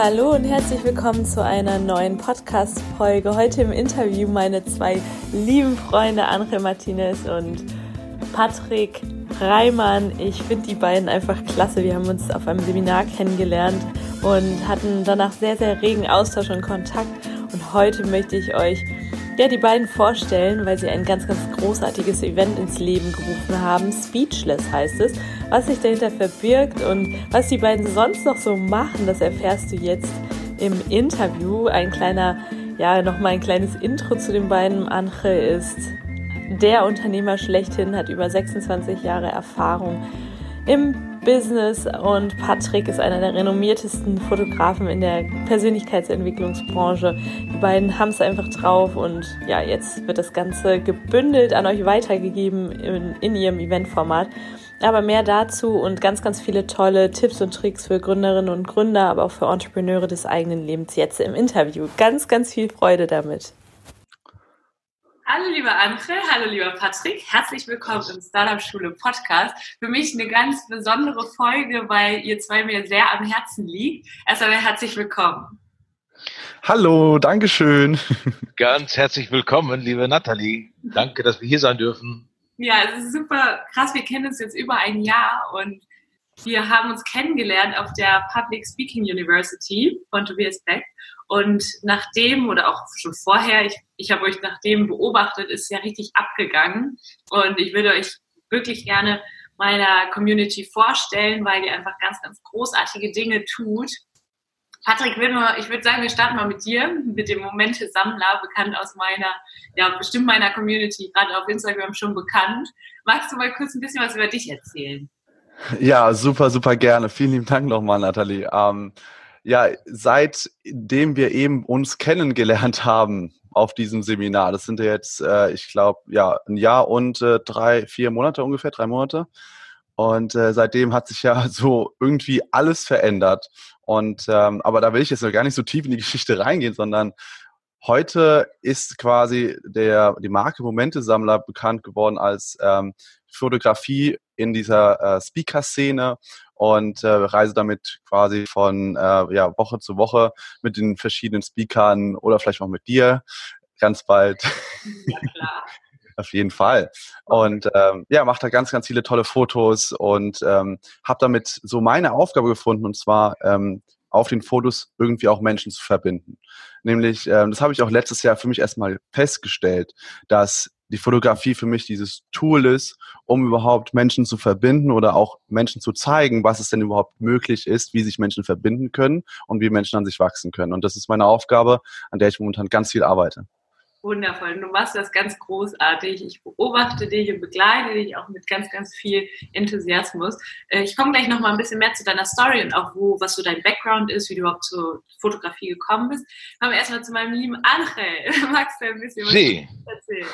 Hallo und herzlich willkommen zu einer neuen Podcast-Folge. Heute im Interview meine zwei lieben Freunde André Martinez und Patrick Reimann. Ich finde die beiden einfach klasse. Wir haben uns auf einem Seminar kennengelernt und hatten danach sehr, sehr regen Austausch und Kontakt. Und heute möchte ich euch ja, die beiden vorstellen, weil sie ein ganz, ganz großartiges Event ins Leben gerufen haben. Speechless heißt es. Was sich dahinter verbirgt und was die beiden sonst noch so machen, das erfährst du jetzt im Interview. Ein kleiner, ja, nochmal ein kleines Intro zu den beiden. Anche ist der Unternehmer schlechthin, hat über 26 Jahre Erfahrung im Business und Patrick ist einer der renommiertesten Fotografen in der Persönlichkeitsentwicklungsbranche. Die beiden haben es einfach drauf und ja, jetzt wird das Ganze gebündelt an euch weitergegeben in, in ihrem Eventformat. Aber mehr dazu und ganz, ganz viele tolle Tipps und Tricks für Gründerinnen und Gründer, aber auch für Entrepreneure des eigenen Lebens jetzt im Interview. Ganz, ganz viel Freude damit. Hallo lieber Andre, hallo lieber Patrick, herzlich willkommen im Startup Schule Podcast. Für mich eine ganz besondere Folge, weil ihr zwei mir sehr am Herzen liegt. Erst einmal herzlich willkommen. Hallo, Dankeschön. Ganz herzlich willkommen, liebe Nathalie. Danke, dass wir hier sein dürfen. Ja, es ist super krass. Wir kennen uns jetzt über ein Jahr und wir haben uns kennengelernt auf der Public Speaking University von Tobias Beck. Und nachdem oder auch schon vorher, ich, ich habe euch nachdem beobachtet, ist ja richtig abgegangen. Und ich würde euch wirklich gerne meiner Community vorstellen, weil ihr einfach ganz, ganz großartige Dinge tut. Patrick, ich würde sagen, wir starten mal mit dir, mit dem Momente-Sammler, bekannt aus meiner, ja, bestimmt meiner Community, gerade auf Instagram schon bekannt. Magst du mal kurz ein bisschen was über dich erzählen? Ja, super, super gerne. Vielen lieben Dank nochmal, Nathalie. Ähm, ja, seitdem wir eben uns kennengelernt haben auf diesem Seminar, das sind ja jetzt, äh, ich glaube, ja, ein Jahr und äh, drei, vier Monate ungefähr, drei Monate. Und äh, seitdem hat sich ja so irgendwie alles verändert. Und ähm, aber da will ich jetzt noch gar nicht so tief in die Geschichte reingehen, sondern heute ist quasi der die Marke Momente-Sammler bekannt geworden als ähm, Fotografie in dieser äh, Speaker-Szene und äh, reise damit quasi von äh, ja, Woche zu Woche mit den verschiedenen Speakern oder vielleicht auch mit dir ganz bald. Ja, klar. Auf jeden Fall. Und ähm, ja, mache da ganz, ganz viele tolle Fotos und ähm, habe damit so meine Aufgabe gefunden und zwar ähm, auf den Fotos irgendwie auch Menschen zu verbinden. Nämlich, ähm, das habe ich auch letztes Jahr für mich erstmal festgestellt, dass die Fotografie für mich dieses Tool ist, um überhaupt Menschen zu verbinden oder auch Menschen zu zeigen, was es denn überhaupt möglich ist, wie sich Menschen verbinden können und wie Menschen an sich wachsen können. Und das ist meine Aufgabe, an der ich momentan ganz viel arbeite. Wundervoll. Du machst das ganz großartig. Ich beobachte dich und begleite dich auch mit ganz, ganz viel Enthusiasmus. Äh, ich komme gleich noch mal ein bisschen mehr zu deiner Story und auch wo, was so dein Background ist, wie du überhaupt zur Fotografie gekommen bist. Kommen wir erstmal zu meinem lieben Angel. Magst du ein bisschen was Sie. erzählen?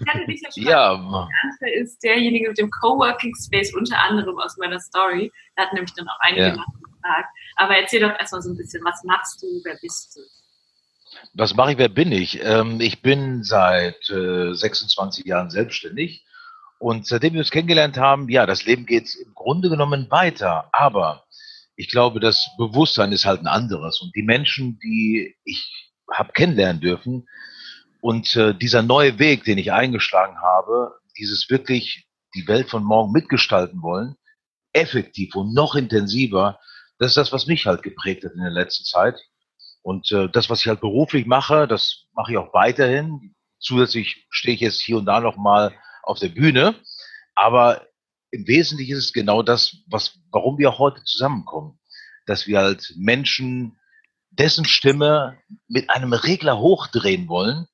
Ich hatte dich ja schon ja. Angel ist derjenige mit dem Coworking Space, unter anderem aus meiner Story. Da hat nämlich dann auch einige ja. gefragt. Aber erzähl doch erstmal so ein bisschen, was machst du, wer bist du? Was mache ich, wer bin ich? Ähm, ich bin seit äh, 26 Jahren selbstständig und seitdem wir uns kennengelernt haben, ja, das Leben geht im Grunde genommen weiter, aber ich glaube, das Bewusstsein ist halt ein anderes und die Menschen, die ich habe kennenlernen dürfen und äh, dieser neue Weg, den ich eingeschlagen habe, dieses wirklich die Welt von morgen mitgestalten wollen, effektiv und noch intensiver, das ist das, was mich halt geprägt hat in der letzten Zeit. Und äh, das, was ich halt beruflich mache, das mache ich auch weiterhin. Zusätzlich stehe ich jetzt hier und da noch mal auf der Bühne. Aber im Wesentlichen ist es genau das, was, warum wir heute zusammenkommen. Dass wir halt Menschen dessen Stimme mit einem Regler hochdrehen wollen.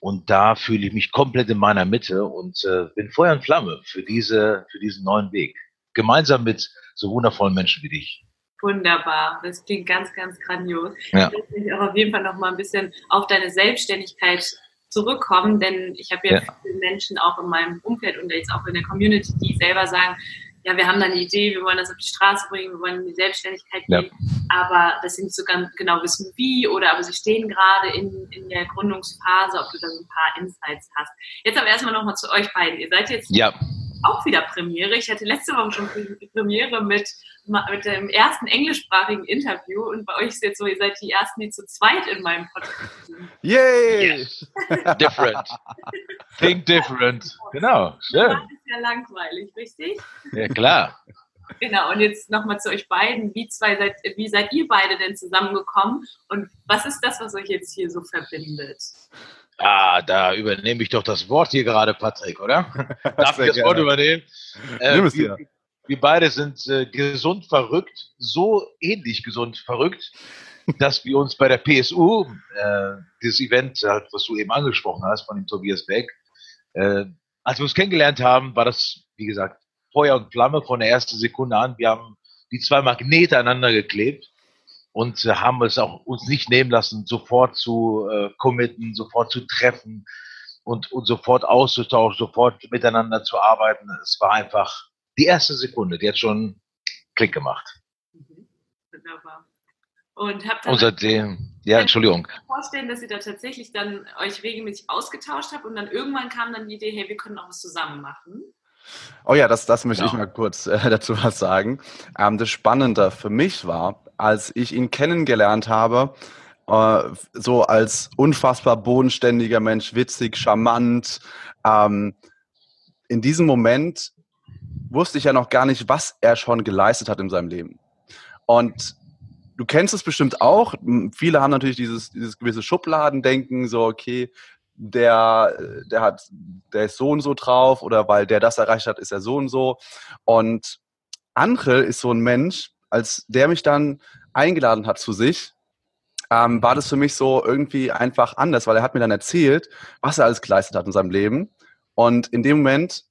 Und da fühle ich mich komplett in meiner Mitte und äh, bin Feuer und Flamme für diese, für diesen neuen Weg. Gemeinsam mit so wundervollen Menschen wie dich. Wunderbar, das klingt ganz, ganz grandios. Ja. Ich möchte auch auf jeden Fall noch mal ein bisschen auf deine Selbstständigkeit zurückkommen, denn ich habe jetzt Ja. viele Menschen auch in meinem Umfeld und jetzt auch in der Community, die selber sagen, ja, wir haben da eine Idee, wir wollen das auf die Straße bringen, wir wollen in die Selbstständigkeit Ja. gehen, aber dass sie nicht so ganz genau wissen, wie oder aber sie stehen gerade in, in der Gründungsphase, ob du da so ein paar Insights hast. Jetzt aber erstmal nochmal zu euch beiden. Ihr seid jetzt Ja, auch wieder Premiere. Ich hatte letzte Woche schon Premiere mit, mit dem ersten englischsprachigen Interview und bei euch ist jetzt so, ihr seid die ersten, die zu zweit in meinem Podcast sind. Yay! different. Think different. Genau, schön. Das ist ja langweilig, richtig? Ja, klar. Genau, und jetzt nochmal zu euch beiden. Wie, zwei seid, wie seid ihr beide denn zusammengekommen und was ist das, was euch jetzt hier so verbindet? Ah, da übernehme ich doch das Wort hier gerade, Patrick, oder? Darf ich das Wort gerne. übernehmen? Äh, Nimm es wir, dir. wir beide sind äh, gesund verrückt, so ähnlich gesund verrückt, dass wir uns bei der PSU, äh, dieses Event, halt, was du eben angesprochen hast, von dem Tobias Beck, äh, als wir uns kennengelernt haben, war das, wie gesagt, Feuer und Flamme von der ersten Sekunde an. Wir haben die zwei Magnete aneinander geklebt und haben es auch uns nicht nehmen lassen, sofort zu äh, committen, sofort zu treffen und, und sofort auszutauschen, sofort miteinander zu arbeiten. Es war einfach die erste Sekunde, die hat schon Klick gemacht. Mhm. Wunderbar. Und habt dann Und seitdem, ja, Entschuldigung. vorstellen, dass ihr da tatsächlich dann euch regelmäßig ausgetauscht habt und dann irgendwann kam dann die Idee, hey, wir können auch was zusammen machen. Oh ja, das, das möchte ich Genau. mal kurz äh, dazu was sagen. Ähm, das Spannende für mich war, als ich ihn kennengelernt habe, äh, so als unfassbar bodenständiger Mensch, witzig, charmant. Ähm, in diesem Moment wusste ich ja noch gar nicht, was er schon geleistet hat in seinem Leben. Und du kennst es bestimmt auch. Viele haben natürlich dieses, dieses gewisse Schubladendenken, so, okay, der, der hat, der ist so und so drauf oder weil der das erreicht hat, ist er so und so. Und Angel ist so ein Mensch, als der mich dann eingeladen hat zu sich, ähm, war das für mich so irgendwie einfach anders, weil er hat mir dann erzählt, was er alles geleistet hat in seinem Leben. Und in dem Moment,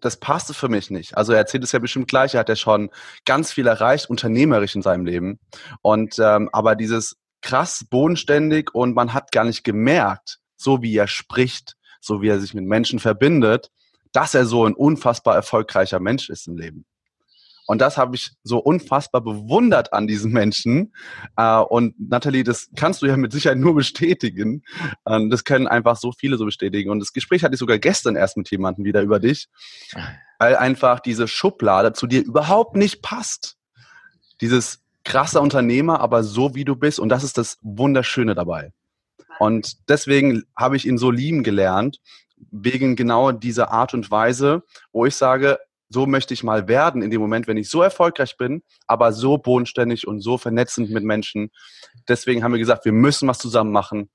das passte für mich nicht. Also er erzählt es ja bestimmt gleich, er hat ja schon ganz viel erreicht, unternehmerisch in seinem Leben. Und ähm, aber dieses krass bodenständig und man hat gar nicht gemerkt, so wie er spricht, so wie er sich mit Menschen verbindet, dass er so ein unfassbar erfolgreicher Mensch ist im Leben. Und das habe ich so unfassbar bewundert an diesen Menschen. Äh, und Nathalie, das kannst du ja mit Sicherheit nur bestätigen. Das können einfach so viele so bestätigen. Und das Gespräch hatte ich sogar gestern erst mit jemandem wieder über dich, weil einfach diese Schublade zu dir überhaupt nicht passt. Dieses krasse Unternehmer, aber so wie du bist. Und das ist das Wunderschöne dabei. Und deswegen habe ich ihn so lieben gelernt, wegen genau dieser Art und Weise, wo ich sage, so möchte ich mal werden in dem Moment, wenn ich so erfolgreich bin, aber so bodenständig und so vernetzend mit Menschen. Deswegen haben wir gesagt, wir müssen was zusammen machen,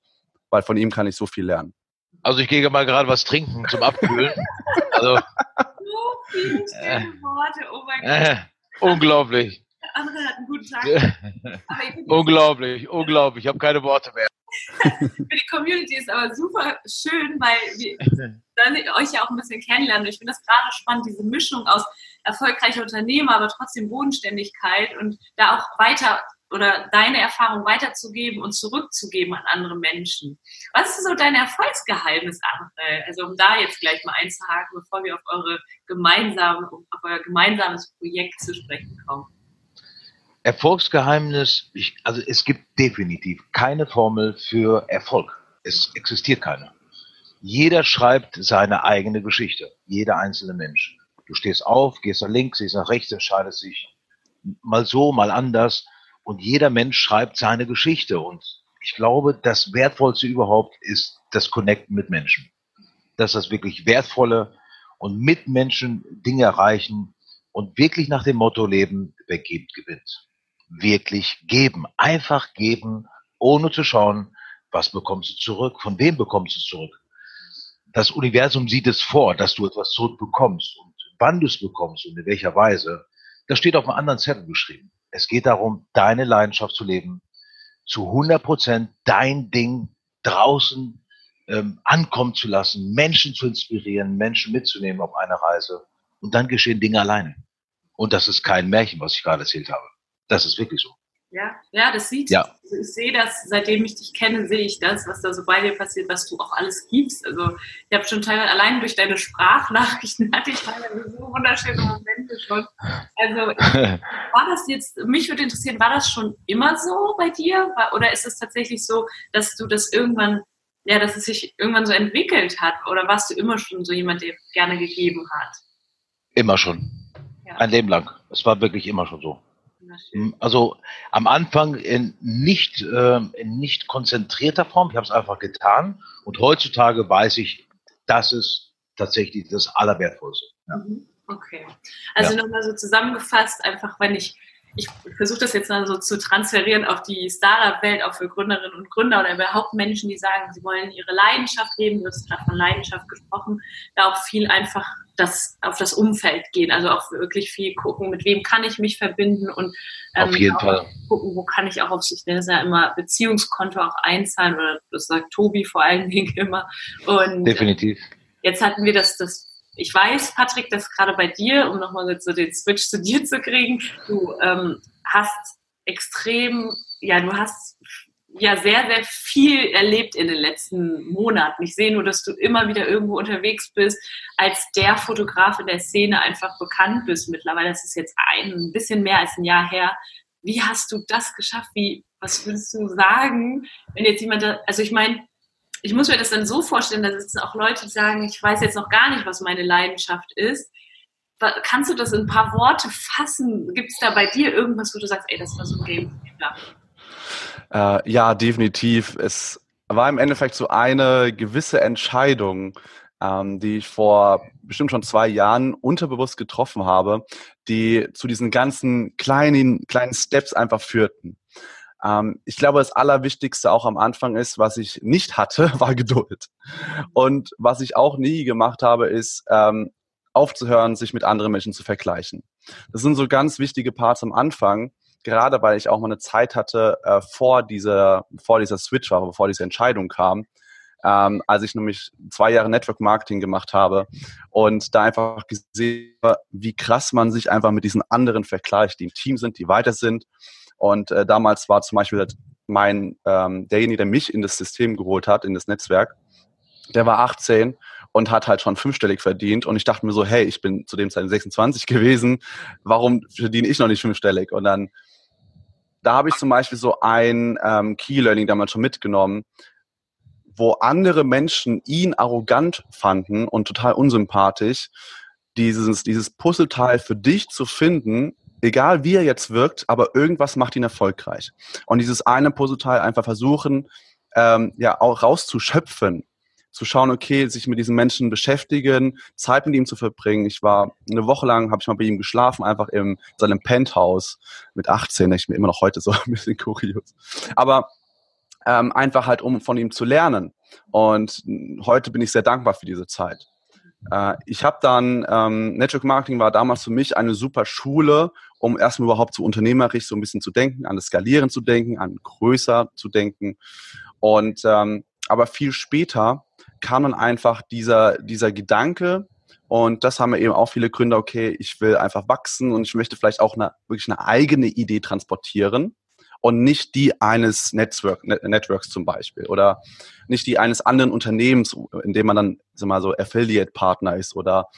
weil von ihm kann ich so viel lernen. Also ich gehe mal gerade was trinken zum Abkühlen. Also So viele schöne Worte, oh mein Gott, äh, unglaublich. der andere hat einen guten Tag. Unglaublich, unglaublich. Ich habe keine Worte mehr. für die Community ist aber super schön, weil wir dann euch ja auch ein bisschen kennenlernen. Ich finde das gerade spannend, diese Mischung aus erfolgreicher Unternehmer, aber trotzdem Bodenständigkeit und da auch weiter oder deine Erfahrung weiterzugeben und zurückzugeben an andere Menschen. Was ist so dein Erfolgsgeheimnis, André? Also um da jetzt gleich mal einzuhaken, bevor wir auf eure gemeinsame, auf euer gemeinsames Projekt zu sprechen kommen. Erfolgsgeheimnis, ich, also es gibt definitiv keine Formel für Erfolg. Es existiert keine. Jeder schreibt seine eigene Geschichte. Jeder einzelne Mensch. Du stehst auf, gehst nach links, gehst nach rechts, entscheidest dich mal so, mal anders. Und jeder Mensch schreibt seine Geschichte. Und ich glaube, das Wertvollste überhaupt ist das Connecten mit Menschen. Das ist das wirklich Wertvolle und mit Menschen Dinge erreichen und wirklich nach dem Motto leben, wer gibt, gewinnt. Wirklich geben. Einfach geben, ohne zu schauen, was bekommst du zurück, von wem bekommst du zurück. Das Universum sieht es vor, dass du etwas zurückbekommst und wann du es bekommst und in welcher Weise. Das steht auf einem anderen Zettel geschrieben. Es geht darum, deine Leidenschaft zu leben, zu 100 Prozent dein Ding draußen ähm, ankommen zu lassen, Menschen zu inspirieren, Menschen mitzunehmen auf eine Reise. Und dann geschehen Dinge alleine. Und das ist kein Märchen, was ich gerade erzählt habe. Das ist wirklich so. Ja, ja, das sieht. Ja. Also ich sehe das, seitdem ich dich kenne, sehe ich das, was da so bei dir passiert, was du auch alles gibst. Also ich habe schon teilweise allein durch deine Sprachnachrichten hatte ich teilweise so wunderschöne Momente schon. Also war das jetzt, mich würde interessieren, war das schon immer so bei dir? Oder ist es tatsächlich so, dass du das irgendwann, ja, dass es sich irgendwann so entwickelt hat? Oder warst du immer schon so jemand, der gerne gegeben hat? Immer schon. Ja. Ein Leben lang. Es war wirklich immer schon so. Also am Anfang in nicht, äh, in nicht konzentrierter Form. Ich habe es einfach getan. Und heutzutage weiß ich, das ist tatsächlich das Allerwertvollste. Ja. Mhm. Okay. Also ja. nochmal so zusammengefasst, einfach wenn ich ich versuche das jetzt mal so zu transferieren auf die Startup-Welt, auch für Gründerinnen und Gründer oder überhaupt Menschen, die sagen, sie wollen ihre Leidenschaft leben, du hast gerade von Leidenschaft gesprochen, da auch viel einfach das, auf das Umfeld gehen, also auch wirklich viel gucken, mit wem kann ich mich verbinden und ähm, auf jeden Fall gucken, wo kann ich auch auf sich, nenne es ja immer Beziehungskonto auch einzahlen oder das sagt Tobi vor allen Dingen immer. Und Definitiv. Jetzt hatten wir das, das ich weiß, Patrick, dass gerade bei dir, um nochmal so den Switch zu dir zu kriegen, du ähm, hast extrem, ja, du hast ja sehr, sehr viel erlebt in den letzten Monaten. Ich sehe nur, dass du immer wieder irgendwo unterwegs bist, als der Fotograf in der Szene einfach bekannt bist. Mittlerweile ist es jetzt ein bisschen mehr als ein Jahr her. Wie hast du das geschafft? Wie, was würdest du sagen, wenn jetzt jemand, da, also ich meine, ich muss mir das dann so vorstellen, da sitzen auch Leute, die sagen, ich weiß jetzt noch gar nicht, was meine Leidenschaft ist. Kannst du das in ein paar Worte fassen? Gibt es da bei dir irgendwas, wo du sagst, ey, das war so ein Game äh, ja, definitiv. Es war im Endeffekt so eine gewisse Entscheidung, ähm, die ich vor bestimmt schon zwei Jahren unterbewusst getroffen habe, die zu diesen ganzen kleinen, kleinen Steps einfach führten. Ähm, ich glaube, das Allerwichtigste auch am Anfang ist, was ich nicht hatte, war Geduld. Und was ich auch nie gemacht habe, ist ähm, aufzuhören, sich mit anderen Menschen zu vergleichen. Das sind so ganz wichtige Parts am Anfang, gerade weil ich auch mal eine Zeit hatte äh, vor dieser vor dieser Switch war, bevor diese Entscheidung kam, ähm, als ich nämlich zwei Jahre Network Marketing gemacht habe und da einfach gesehen, wie krass man sich einfach mit diesen anderen vergleicht, die im Team sind, die weiter sind und äh, damals war zum Beispiel mein, ähm, derjenige, der mich in das System geholt hat, in das Netzwerk, der war 18 und hat halt schon fünfstellig verdient. Und ich dachte mir so, hey, ich bin zu dem Zeitpunkt 26 gewesen, warum verdiene ich noch nicht fünfstellig? Und dann, da habe ich zum Beispiel so ein ähm, Key-Learning damals schon mitgenommen, wo andere Menschen ihn arrogant fanden und total unsympathisch, dieses, dieses Puzzleteil für dich zu finden, egal wie er jetzt wirkt, aber irgendwas macht ihn erfolgreich. Und dieses eine Puzzleteil einfach versuchen, ähm, ja, auch rauszuschöpfen, zu schauen, okay, sich mit diesen Menschen beschäftigen, Zeit mit ihm zu verbringen. Ich war eine Woche lang, habe ich mal bei ihm geschlafen, einfach in seinem Penthouse mit 18. Ich bin immer noch heute so ein bisschen kurios. Aber ähm, einfach halt, um von ihm zu lernen. Und heute bin ich sehr dankbar für diese Zeit. Äh, ich habe dann, ähm, Network Marketing war damals für mich eine super Schule, um erstmal überhaupt so unternehmerisch so ein bisschen zu denken, an das Skalieren zu denken, an größer zu denken. Und ähm, aber viel später kam dann einfach dieser, dieser Gedanke, und das haben wir eben auch viele Gründer, okay, ich will einfach wachsen und ich möchte vielleicht auch eine, wirklich eine eigene Idee transportieren und nicht die eines Netzwerk, Networks zum Beispiel oder nicht die eines anderen Unternehmens, in dem man dann sag mal so Affiliate-Partner ist oder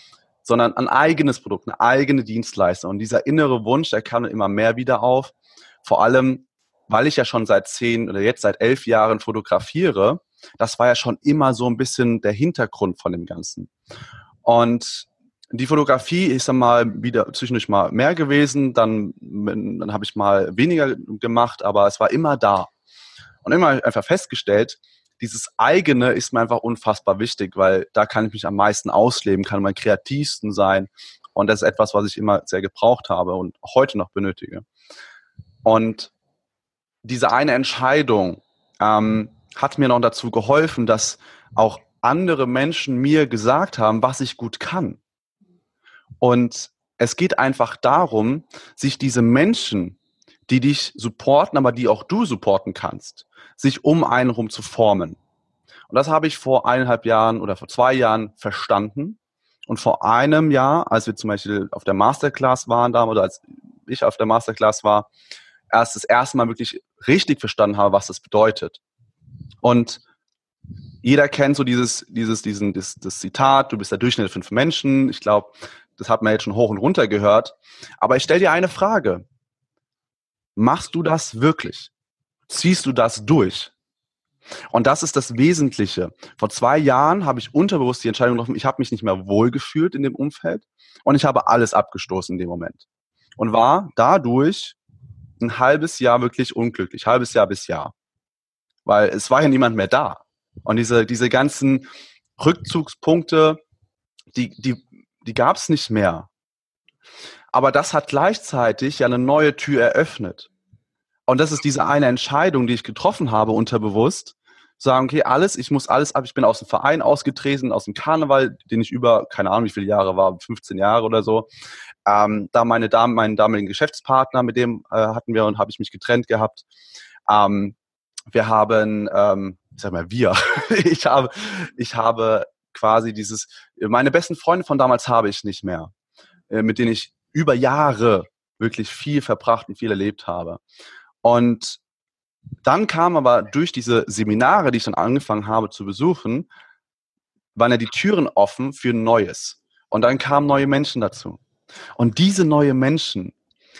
sondern ein eigenes Produkt, eine eigene Dienstleistung. Und dieser innere Wunsch, der kam immer mehr wieder auf. Vor allem, weil ich ja schon seit zehn oder jetzt seit elf Jahren fotografiere, das war ja schon immer so ein bisschen der Hintergrund von dem Ganzen. Und die Fotografie ist dann mal wieder zwischendurch mal mehr gewesen, dann, dann habe ich mal weniger gemacht, aber es war immer da. Und immer einfach festgestellt, dieses eigene ist mir einfach unfassbar wichtig, weil da kann ich mich am meisten ausleben, kann am kreativsten sein. Und das ist etwas, was ich immer sehr gebraucht habe und heute noch benötige. Und diese eine Entscheidung ähm, hat mir noch dazu geholfen, dass auch andere Menschen mir gesagt haben, was ich gut kann. Und es geht einfach darum, sich diese Menschen, die dich supporten, aber die auch du supporten kannst, sich um einen rum zu formen. Und das habe ich vor eineinhalb Jahren oder vor zwei Jahren verstanden. Und vor einem Jahr, als wir zum Beispiel auf der Masterclass waren, da oder als ich auf der Masterclass war, erst das erste Mal wirklich richtig verstanden habe, was das bedeutet. Und jeder kennt so dieses, dieses, diesen, das, das Zitat, du bist der Durchschnitt fünf Menschen. Ich glaube, das hat man jetzt schon hoch und runter gehört. Aber ich stelle dir eine Frage. Machst du das wirklich? Ziehst du das durch? Und das ist das Wesentliche. Vor zwei Jahren habe ich unterbewusst die Entscheidung getroffen, ich habe mich nicht mehr wohlgefühlt in dem Umfeld und ich habe alles abgestoßen in dem Moment. Und war dadurch ein halbes Jahr wirklich unglücklich, halbes Jahr bis Jahr. Weil es war ja niemand mehr da. Und diese, diese ganzen Rückzugspunkte, die, die, die gab es nicht mehr. Aber das hat gleichzeitig ja eine neue Tür eröffnet. Und das ist diese eine Entscheidung, die ich getroffen habe, unterbewusst. Sagen, okay, alles, ich muss alles ab. Ich bin aus dem Verein ausgetreten, aus dem Karneval, den ich über, keine Ahnung, wie viele Jahre war, 15 Jahre oder so. Ähm, da meine Dame, meinen damaligen Geschäftspartner, mit dem äh, hatten wir und habe ich mich getrennt gehabt. Ähm, wir haben, ähm, ich sag mal, wir. ich habe, ich habe quasi dieses, meine besten Freunde von damals habe ich nicht mehr, äh, mit denen ich über Jahre wirklich viel verbracht und viel erlebt habe. Und dann kam aber durch diese Seminare, die ich dann angefangen habe zu besuchen, waren ja die Türen offen für Neues. Und dann kamen neue Menschen dazu. Und diese neue Menschen,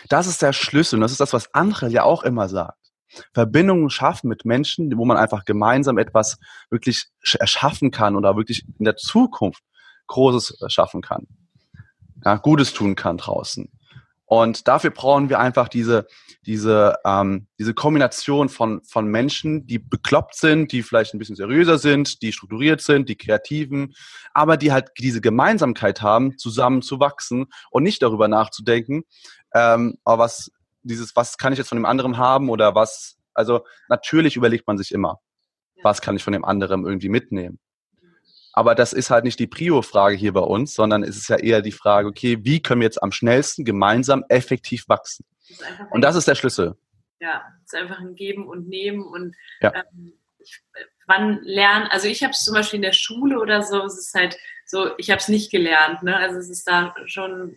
das ist der Schlüssel. Und das ist das, was Angel ja auch immer sagt. Verbindungen schaffen mit Menschen, wo man einfach gemeinsam etwas wirklich erschaffen kann oder wirklich in der Zukunft Großes schaffen kann. Ja, Gutes tun kann draußen. Und dafür brauchen wir einfach diese, diese, ähm, diese Kombination von, von Menschen, die bekloppt sind, die vielleicht ein bisschen seriöser sind, die strukturiert sind, die Kreativen, aber die halt diese Gemeinsamkeit haben, zusammen zu wachsen und nicht darüber nachzudenken, ähm, was dieses, was kann ich jetzt von dem anderen haben oder was, also natürlich überlegt man sich immer, was kann ich von dem anderen irgendwie mitnehmen. Aber das ist halt nicht die Prio-Frage hier bei uns, sondern es ist ja eher die Frage, okay, wie können wir jetzt am schnellsten gemeinsam effektiv wachsen? Und das ist der Schlüssel. Ja, es ist einfach ein Geben und Nehmen und ja. ähm, ich, wann lernen, also ich habe es zum Beispiel in der Schule oder so, es ist halt so, ich habe es nicht gelernt, ne? Also es ist da schon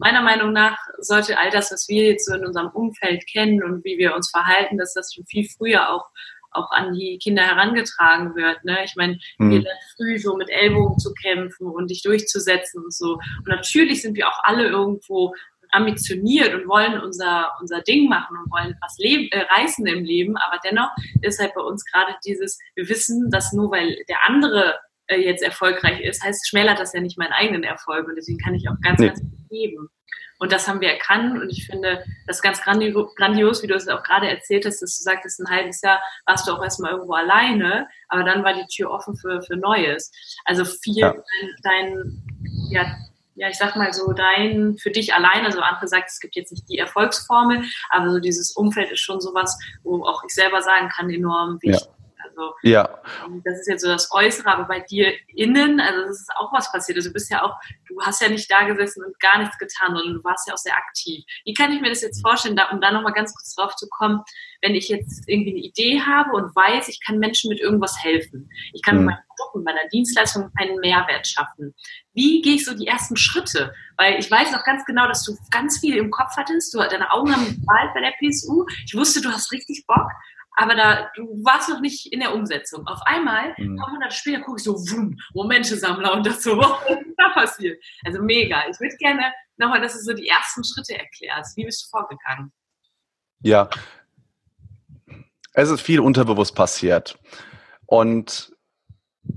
meiner Meinung nach sollte all das, was wir jetzt so in unserem Umfeld kennen und wie wir uns verhalten, dass das schon viel früher auch auch an die Kinder herangetragen wird. Ne? Ich meine, mhm. wir lernen früh so mit Ellbogen zu kämpfen und dich durchzusetzen und so. Und natürlich sind wir auch alle irgendwo ambitioniert und wollen unser, unser Ding machen und wollen was leben, äh, reißen im Leben, aber dennoch ist halt bei uns gerade dieses, wir wissen, dass nur weil der andere äh, jetzt erfolgreich ist, heißt, schmälert das ja nicht meinen eigenen Erfolg und deswegen kann ich auch ganz, nee. ganz viel geben. Und das haben wir erkannt und ich finde das ganz grandios, wie du es auch gerade erzählt hast, dass du sagtest, ein halbes Jahr warst du auch erstmal irgendwo alleine, aber dann war die Tür offen für, für Neues. Also viel ja. dein, ja, ja, ich sag mal so, dein für dich alleine, also andere sagt, es gibt jetzt nicht die Erfolgsformel, aber so dieses Umfeld ist schon sowas, wo auch ich selber sagen kann, enorm wichtig. Ja. Also ja. das ist jetzt so das Äußere, aber bei dir innen, also das ist auch was passiert. Also du bist ja auch, du hast ja nicht da gesessen und gar nichts getan, sondern du warst ja auch sehr aktiv. Wie kann ich mir das jetzt vorstellen, da, um da nochmal ganz kurz drauf zu kommen, wenn ich jetzt irgendwie eine Idee habe und weiß, ich kann Menschen mit irgendwas helfen. Ich kann mhm. mit meinem Produkt, mit meiner Dienstleistung einen Mehrwert schaffen. Wie gehe ich so die ersten Schritte? Weil ich weiß noch ganz genau, dass du ganz viel im Kopf hattest. Du, deine Augen haben geballt bei der PSU. Ich wusste, du hast richtig Bock aber da, du warst noch nicht in der Umsetzung. Auf einmal, mhm. ein paar Monate später, gucke ich so, wumm, Momente-Sammler und das so, was ist da passiert? Also mega. Ich würde gerne nochmal, dass du so die ersten Schritte erklärst. Wie bist du vorgegangen? Ja, es ist viel unterbewusst passiert. Und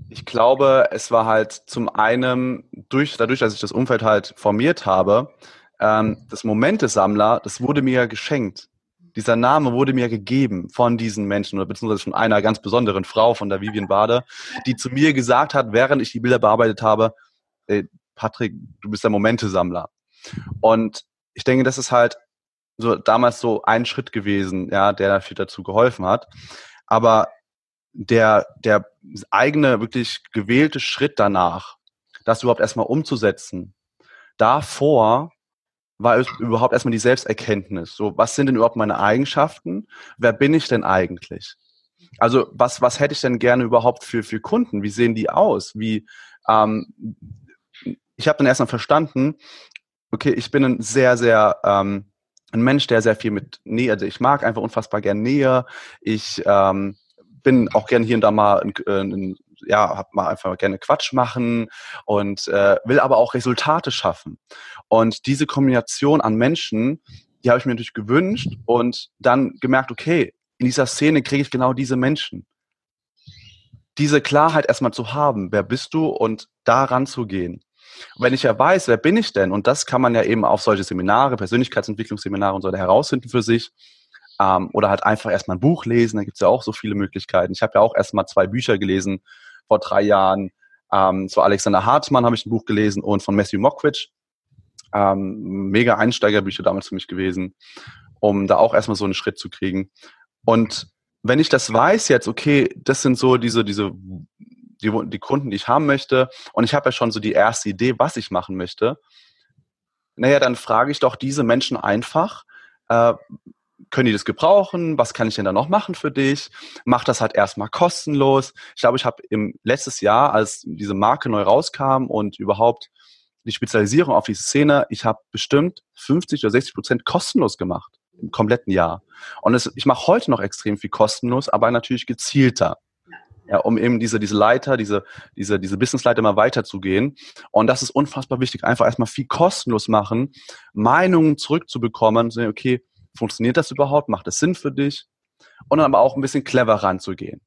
ich glaube, es war halt zum einen durch, dadurch, dass ich das Umfeld halt formiert habe, ähm, das Momente-Sammler, das wurde mir geschenkt dieser Name wurde mir gegeben von diesen Menschen oder beziehungsweise von einer ganz besonderen Frau, von der Vivian Bade, die zu mir gesagt hat, während ich die Bilder bearbeitet habe, ey, Patrick, du bist der Momentesammler. Und ich denke, das ist halt so damals so ein Schritt gewesen, ja, der dafür dazu geholfen hat. Aber der, der eigene, wirklich gewählte Schritt danach, das überhaupt erstmal umzusetzen, davor war überhaupt erstmal die Selbsterkenntnis. So, was sind denn überhaupt meine Eigenschaften? Wer bin ich denn eigentlich? Also, was, was hätte ich denn gerne überhaupt für, für Kunden? Wie sehen die aus? Wie, ähm, ich habe dann erstmal verstanden, okay, ich bin ein sehr, sehr ähm, ein Mensch, der sehr viel mit Nähe, also ich mag einfach unfassbar gern Nähe. Ich ähm, bin auch gern hier und da mal, ein, ein, ja, hab mal einfach gerne Quatsch machen und äh, will aber auch Resultate schaffen. Und diese Kombination an Menschen, die habe ich mir natürlich gewünscht und dann gemerkt, okay, in dieser Szene kriege ich genau diese Menschen. Diese Klarheit erstmal zu haben, wer bist du und da ranzugehen. Und wenn ich ja weiß, wer bin ich denn, und das kann man ja eben auf solche Seminare, Persönlichkeitsentwicklungsseminare und so herausfinden für sich, ähm, oder halt einfach erstmal ein Buch lesen, da gibt es ja auch so viele Möglichkeiten. Ich habe ja auch erstmal zwei Bücher gelesen vor drei Jahren. Ähm, zu Alexander Hartmann habe ich ein Buch gelesen und von Matthew Mockridge. Ähm, mega Einsteigerbücher damals für mich gewesen, um da auch erstmal so einen Schritt zu kriegen. Und wenn ich das weiß jetzt, okay, das sind so diese, diese, die, die Kunden, die ich haben möchte, und ich habe ja schon so die erste Idee, was ich machen möchte, naja, dann frage ich doch diese Menschen einfach, äh, können die das gebrauchen? Was kann ich denn da noch machen für dich? Mach das halt erstmal kostenlos. Ich glaube, ich habe im letztes Jahr, als diese Marke neu rauskam und überhaupt die Spezialisierung auf diese Szene, ich habe bestimmt 50 oder 60 Prozent kostenlos gemacht im kompletten Jahr. Und es, ich mache heute noch extrem viel kostenlos, aber natürlich gezielter. Ja, um eben diese, diese Leiter, diese, diese, diese Businessleiter mal weiterzugehen. Und das ist unfassbar wichtig. Einfach erstmal viel kostenlos machen, Meinungen zurückzubekommen, so, okay, funktioniert das überhaupt? Macht es Sinn für dich? Und dann aber auch ein bisschen clever ranzugehen.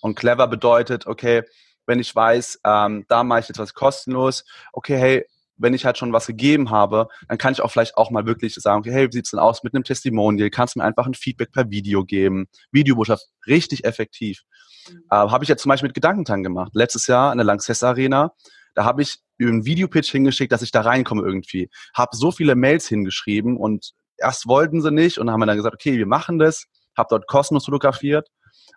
Und clever bedeutet, okay, wenn ich weiß, ähm, da mache ich jetzt was kostenlos, okay, hey, wenn ich halt schon was gegeben habe, dann kann ich auch vielleicht auch mal wirklich sagen, okay, hey, wie sieht's denn aus mit einem Testimonial? Kannst du mir einfach ein Feedback per Video geben? Videobotschaft, richtig effektiv. Mhm. Äh, habe ich jetzt zum Beispiel mit Gedankentang gemacht. Letztes Jahr in der Lanxess Arena, da habe ich einen Videopitch hingeschickt, dass ich da reinkomme irgendwie. Habe so viele Mails hingeschrieben und erst wollten sie nicht und dann haben wir dann gesagt, okay, wir machen das, habe dort kostenlos fotografiert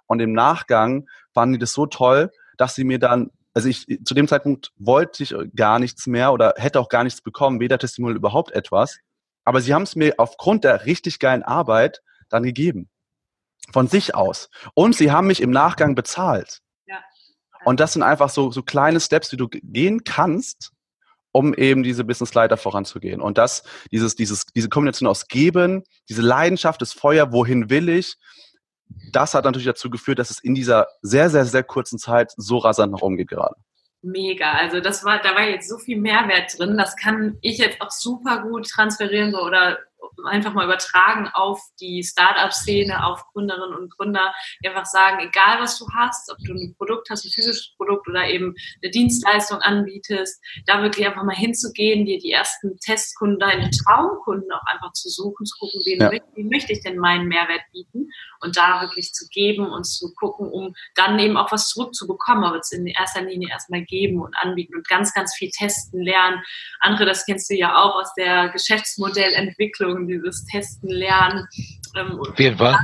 und im Nachgang fanden die das so toll, dass sie mir dann, also ich zu dem Zeitpunkt wollte ich gar nichts mehr oder hätte auch gar nichts bekommen, weder Testimonial überhaupt etwas, aber sie haben es mir aufgrund der richtig geilen Arbeit dann gegeben. Von sich aus. Und sie haben mich im Nachgang bezahlt. Ja. Und das sind einfach so, so kleine Steps, die du gehen kannst, um eben diese Business Leiter voranzugehen. Und das, dieses, dieses, diese Kombination aus Geben, diese Leidenschaft, das Feuer, wohin will ich, das hat natürlich dazu geführt, dass es in dieser sehr, sehr, sehr kurzen Zeit so rasant nach oben geht gerade. Mega, also das war, da war jetzt so viel Mehrwert drin, das kann ich jetzt auch super gut transferieren so, oder einfach mal übertragen auf die Startup-Szene, auf Gründerinnen und Gründer, die einfach sagen, egal was du hast, ob du ein Produkt hast, ein physisches Produkt oder eben eine Dienstleistung anbietest, da wirklich einfach mal hinzugehen, dir die ersten Testkunden, deine Traumkunden auch einfach zu suchen, zu gucken, wen, ja. wie möchte ich denn meinen Mehrwert bieten und da wirklich zu geben und zu gucken, um dann eben auch was zurückzubekommen, aber es in erster Linie erstmal geben und anbieten und ganz, ganz viel testen, lernen. Andere, das kennst du ja auch aus der Geschäftsmodellentwicklung, dieses Testen, Lernen. Ähm, Auf jeden Fall.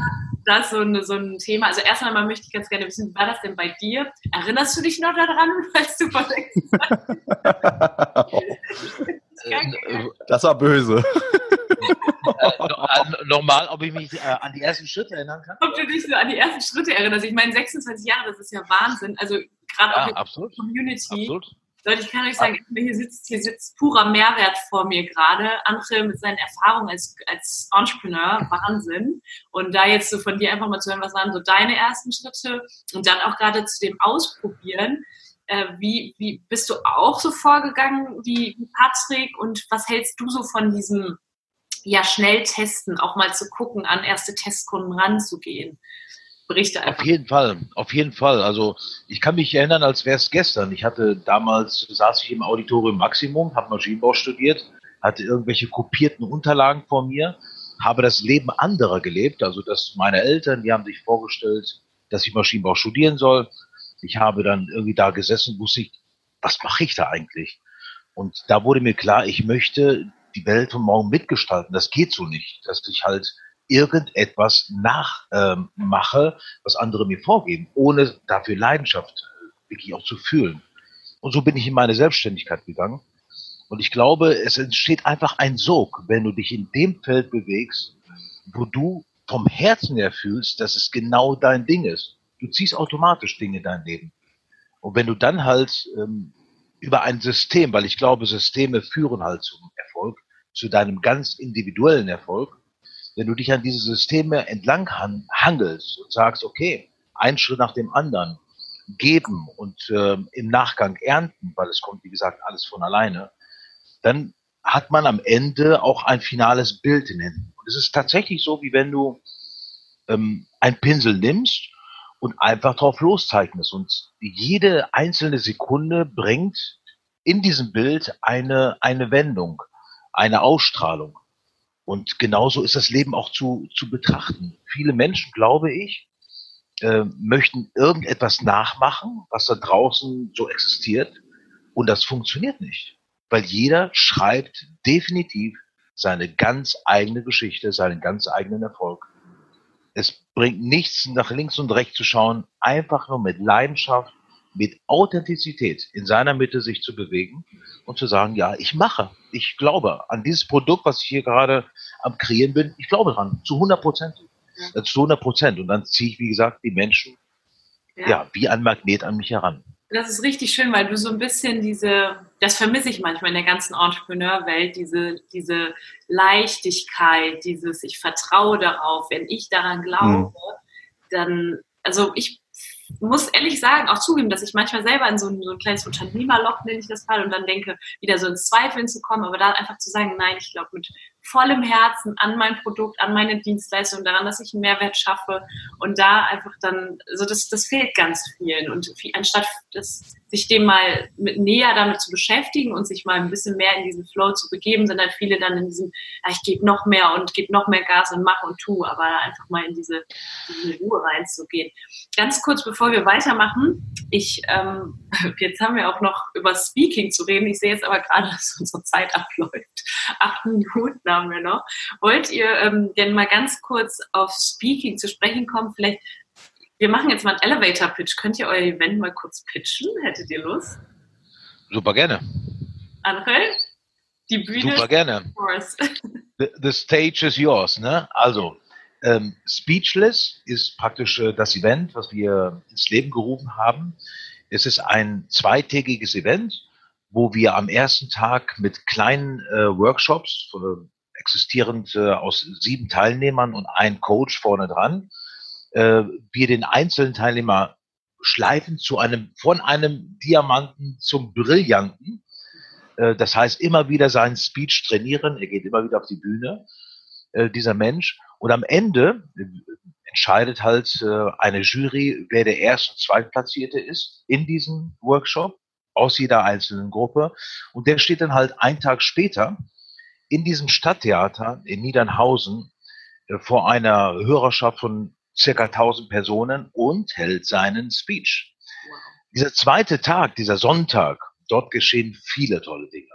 Das ist so, eine, so ein Thema. Also erst einmal möchte ich ganz gerne wissen, wie war das denn bei dir? Erinnerst du dich noch daran, als du Das war böse. äh, nochmal, ob ich mich äh, an die ersten Schritte erinnern kann? Ob du dich so an die ersten Schritte erinnerst. Ich meine, 26 Jahre, das ist ja Wahnsinn. Also gerade ja, auch in der Community. Absolut. Leute, ich kann euch sagen, hier sitzt, hier sitzt purer Mehrwert vor mir gerade. Andere mit seinen Erfahrungen als, als Entrepreneur, Wahnsinn. Und da jetzt so von dir einfach mal zu hören, was waren so deine ersten Schritte und dann auch gerade zu dem Ausprobieren. Äh, wie, wie bist du auch so vorgegangen wie, wie Patrick und was hältst du so von diesem ja schnell testen, auch mal zu gucken, an erste Testkunden ranzugehen? Berichte einfach. Auf jeden Fall, auf jeden Fall. Also ich kann mich erinnern, als wäre es gestern. Ich hatte damals, saß ich im Auditorium Maximum, habe Maschinenbau studiert, hatte irgendwelche kopierten Unterlagen vor mir, habe das Leben anderer gelebt. Also dass meine Eltern, die haben sich vorgestellt, dass ich Maschinenbau studieren soll. Ich habe dann irgendwie da gesessen, wusste ich, was mache ich da eigentlich? Und da wurde mir klar, ich möchte die Welt von morgen mitgestalten. Das geht so nicht, dass ich halt irgendetwas nachmache, ähm, was andere mir vorgeben, ohne dafür Leidenschaft äh, wirklich auch zu fühlen. Und so bin ich in meine Selbstständigkeit gegangen. Und ich glaube, es entsteht einfach ein Sog, wenn du dich in dem Feld bewegst, wo du vom Herzen her fühlst, dass es genau dein Ding ist. Du ziehst automatisch Dinge in dein Leben. Und wenn du dann halt ähm, über ein System, weil ich glaube, Systeme führen halt zum Erfolg, zu deinem ganz individuellen Erfolg, wenn du dich an diese Systeme entlang hangelst und sagst, okay, ein Schritt nach dem anderen, geben und äh, im Nachgang ernten, weil es kommt, wie gesagt, alles von alleine, dann hat man am Ende auch ein finales Bild in Händen. Und es ist tatsächlich so, wie wenn du ähm, ein Pinsel nimmst und einfach drauf loszeichnest. Und jede einzelne Sekunde bringt in diesem Bild eine, eine Wendung, eine Ausstrahlung. Und genauso ist das Leben auch zu, zu betrachten. Viele Menschen, glaube ich, äh, möchten irgendetwas nachmachen, was da draußen so existiert. Und das funktioniert nicht. Weil jeder schreibt definitiv seine ganz eigene Geschichte, seinen ganz eigenen Erfolg. Es bringt nichts, nach links und rechts zu schauen, einfach nur mit Leidenschaft, mit Authentizität in seiner Mitte sich zu bewegen und zu sagen, ja, ich mache, ich glaube an dieses Produkt, was ich hier gerade am Kreieren bin, ich glaube dran, zu 100 Prozent. Ja. Zu 100 Prozent. Und dann ziehe ich, wie gesagt, die Menschen ja. ja. wie ein Magnet an mich heran. Das ist richtig schön, weil du so ein bisschen diese, das vermisse ich manchmal in der ganzen Entrepreneurwelt, diese, diese Leichtigkeit, dieses, ich vertraue darauf, wenn ich daran glaube, mhm. dann, also ich muss ehrlich sagen, auch zugeben, dass ich manchmal selber in so ein, so ein kleines Unternehmerloch, nenne ich das mal, und dann denke, wieder so ins Zweifeln zu kommen, aber da einfach zu sagen, nein, ich glaube mit vollem Herzen an mein Produkt, an meine Dienstleistung, daran, dass ich einen Mehrwert schaffe und da einfach dann, so das, das fehlt ganz vielen und viel, anstatt das, sich dem mal mit, näher damit zu beschäftigen und sich mal ein bisschen mehr in diesen Flow zu begeben, sind halt viele dann in diesem, ja, ich gebe noch mehr und gebe noch mehr Gas und mache und tu, aber einfach mal in diese, diese Ruhe reinzugehen. Ganz kurz, bevor wir weitermachen, ich, ähm, jetzt haben wir auch noch über Speaking zu reden. Ich sehe jetzt aber gerade, dass unsere Zeit abläuft. Acht Minuten haben wir noch. Wollt ihr ähm, denn mal ganz kurz auf Speaking zu sprechen kommen? Vielleicht, wir machen jetzt mal einen Elevator-Pitch. Könnt ihr euer Event mal kurz pitchen? Hättet ihr Lust? Super gerne. André? Die Bühne Super gerne. The, the stage is yours. Ne? Also, ähm, Speechless ist praktisch äh, das Event, was wir ins Leben gerufen haben. Es ist ein zweitägiges Event, wo wir am ersten Tag mit kleinen äh, Workshops, äh, existierend äh, aus sieben Teilnehmern und ein Coach vorne dran, äh, wir den einzelnen Teilnehmer schleifen zu einem, von einem Diamanten zum Brillanten. Äh, das heißt, immer wieder seinen Speech trainieren. Er geht immer wieder auf die Bühne, äh, dieser Mensch. Und am Ende äh, entscheidet halt äh, eine Jury, wer der erste und zweitplatzierte ist in diesem Workshop aus jeder einzelnen Gruppe. Und der steht dann halt einen Tag später in diesem Stadttheater in Niedernhausen äh, vor einer Hörerschaft von circa 1000 Personen und hält seinen Speech. Dieser zweite Tag, dieser Sonntag, dort geschehen viele tolle Dinge.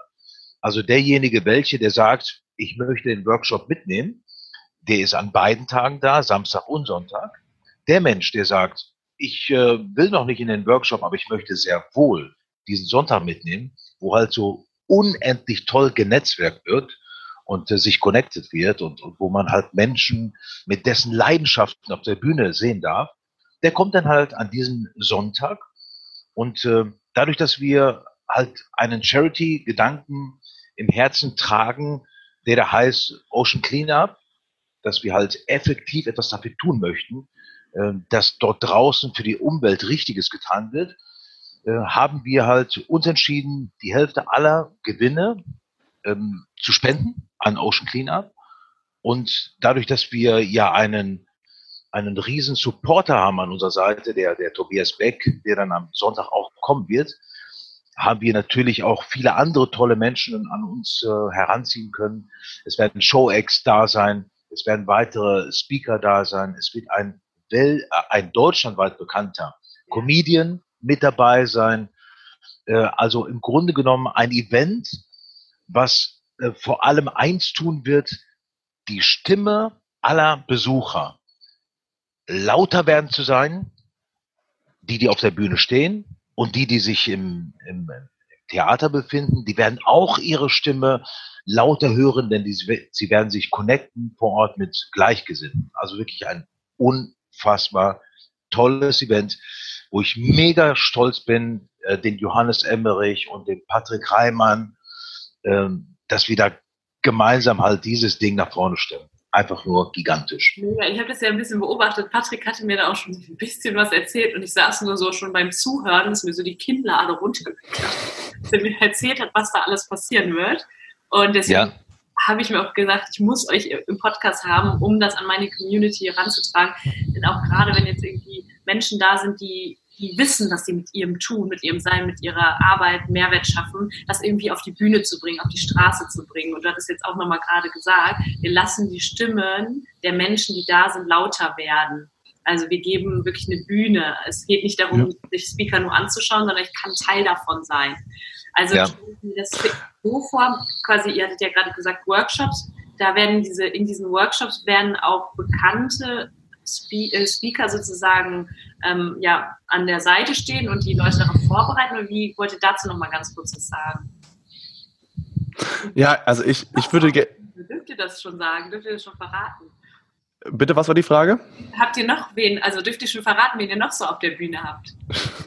Also derjenige, welche, der sagt, ich möchte den Workshop mitnehmen, der ist an beiden Tagen da, Samstag und Sonntag. Der Mensch, der sagt, ich äh, will noch nicht in den Workshop, aber ich möchte sehr wohl diesen Sonntag mitnehmen, wo halt so unendlich toll genetzwerkt wird und äh, sich connected wird und, und wo man halt Menschen mit dessen Leidenschaften auf der Bühne sehen darf, der kommt dann halt an diesem Sonntag. Und äh, dadurch, dass wir halt einen Charity-Gedanken im Herzen tragen, der da heißt Ocean Cleanup, dass wir halt effektiv etwas dafür tun möchten, äh, dass dort draußen für die Umwelt Richtiges getan wird, äh, haben wir halt uns entschieden, die Hälfte aller Gewinne ähm, zu spenden an Ocean Cleanup. Und dadurch, dass wir ja einen, einen riesen Supporter haben an unserer Seite, der, der Tobias Beck, der dann am Sonntag auch kommen wird, haben wir natürlich auch viele andere tolle Menschen an uns äh, heranziehen können. Es werden Show-Acts da sein, es werden weitere Speaker da sein. Es wird ein, Wel äh, ein deutschlandweit bekannter Comedian mit dabei sein. Äh, also im Grunde genommen ein Event, was äh, vor allem eins tun wird, die Stimme aller Besucher lauter werden zu sein, die, die auf der Bühne stehen und die, die sich im, im Theater befinden, die werden auch ihre Stimme lauter hören, denn die, sie werden sich connecten vor Ort mit Gleichgesinnten. Also wirklich ein unfassbar tolles Event, wo ich mega stolz bin, äh, den Johannes Emmerich und den Patrick Reimann, äh, dass wir da gemeinsam halt dieses Ding nach vorne stellen. einfach nur gigantisch. Ja, ich habe das ja ein bisschen beobachtet. Patrick hatte mir da auch schon ein bisschen was erzählt und ich saß nur so schon beim Zuhören, dass mir so die Kinnlade runtergeklappt, dass er mir erzählt hat, was da alles passieren wird. Und deswegen ja. habe ich mir auch gesagt, ich muss euch im Podcast haben, um das an meine Community heranzutragen. Denn auch gerade wenn jetzt irgendwie Menschen da sind, die die wissen, dass sie mit ihrem Tun, mit ihrem Sein, mit ihrer Arbeit Mehrwert schaffen, das irgendwie auf die Bühne zu bringen, auf die Straße zu bringen. Und du hattest jetzt auch nochmal gerade gesagt, wir lassen die Stimmen der Menschen, die da sind, lauter werden. Also wir geben wirklich eine Bühne. Es geht nicht darum, ja. sich Speaker nur anzuschauen, sondern ich kann Teil davon sein. Also ja. das so vor, quasi, ihr hattet ja gerade gesagt, Workshops, da werden diese, in diesen Workshops werden auch bekannte Speaker sozusagen ähm, ja, an der Seite stehen und die Leute darauf vorbereiten? Oder wie wollt ihr dazu noch mal ganz kurz was sagen? Ja, also ich, ich würde... Dürft ihr das schon sagen? Dürft ihr das schon verraten? Bitte, was war die Frage? Habt ihr noch wen, also dürft ihr schon verraten, wen ihr noch so auf der Bühne habt?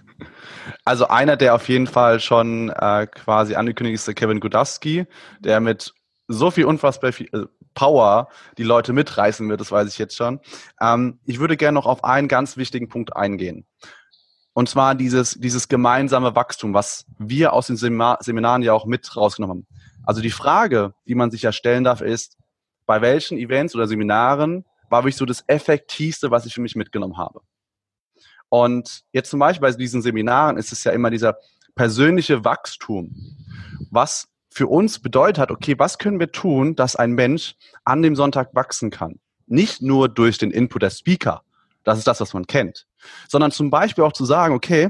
Also einer, der auf jeden Fall schon äh, quasi angekündigt ist, der Kevin Godowski, der mit so viel unfassbar viel, äh, Power die Leute mitreißen wird, das weiß ich jetzt schon. Ähm, ich würde gerne noch auf einen ganz wichtigen Punkt eingehen. Und zwar dieses, dieses gemeinsame Wachstum, was wir aus den Seminaren ja auch mit rausgenommen haben. Also die Frage, die man sich ja stellen darf, ist, bei welchen Events oder Seminaren war wirklich so das Effektivste, was ich für mich mitgenommen habe. Und jetzt zum Beispiel bei diesen Seminaren ist es ja immer dieser persönliche Wachstum. Was für uns bedeutet hat, okay, was können wir tun, dass ein Mensch an dem Sonntag wachsen kann? Nicht nur durch den Input der Speaker, das ist das, was man kennt, sondern zum Beispiel auch zu sagen, okay,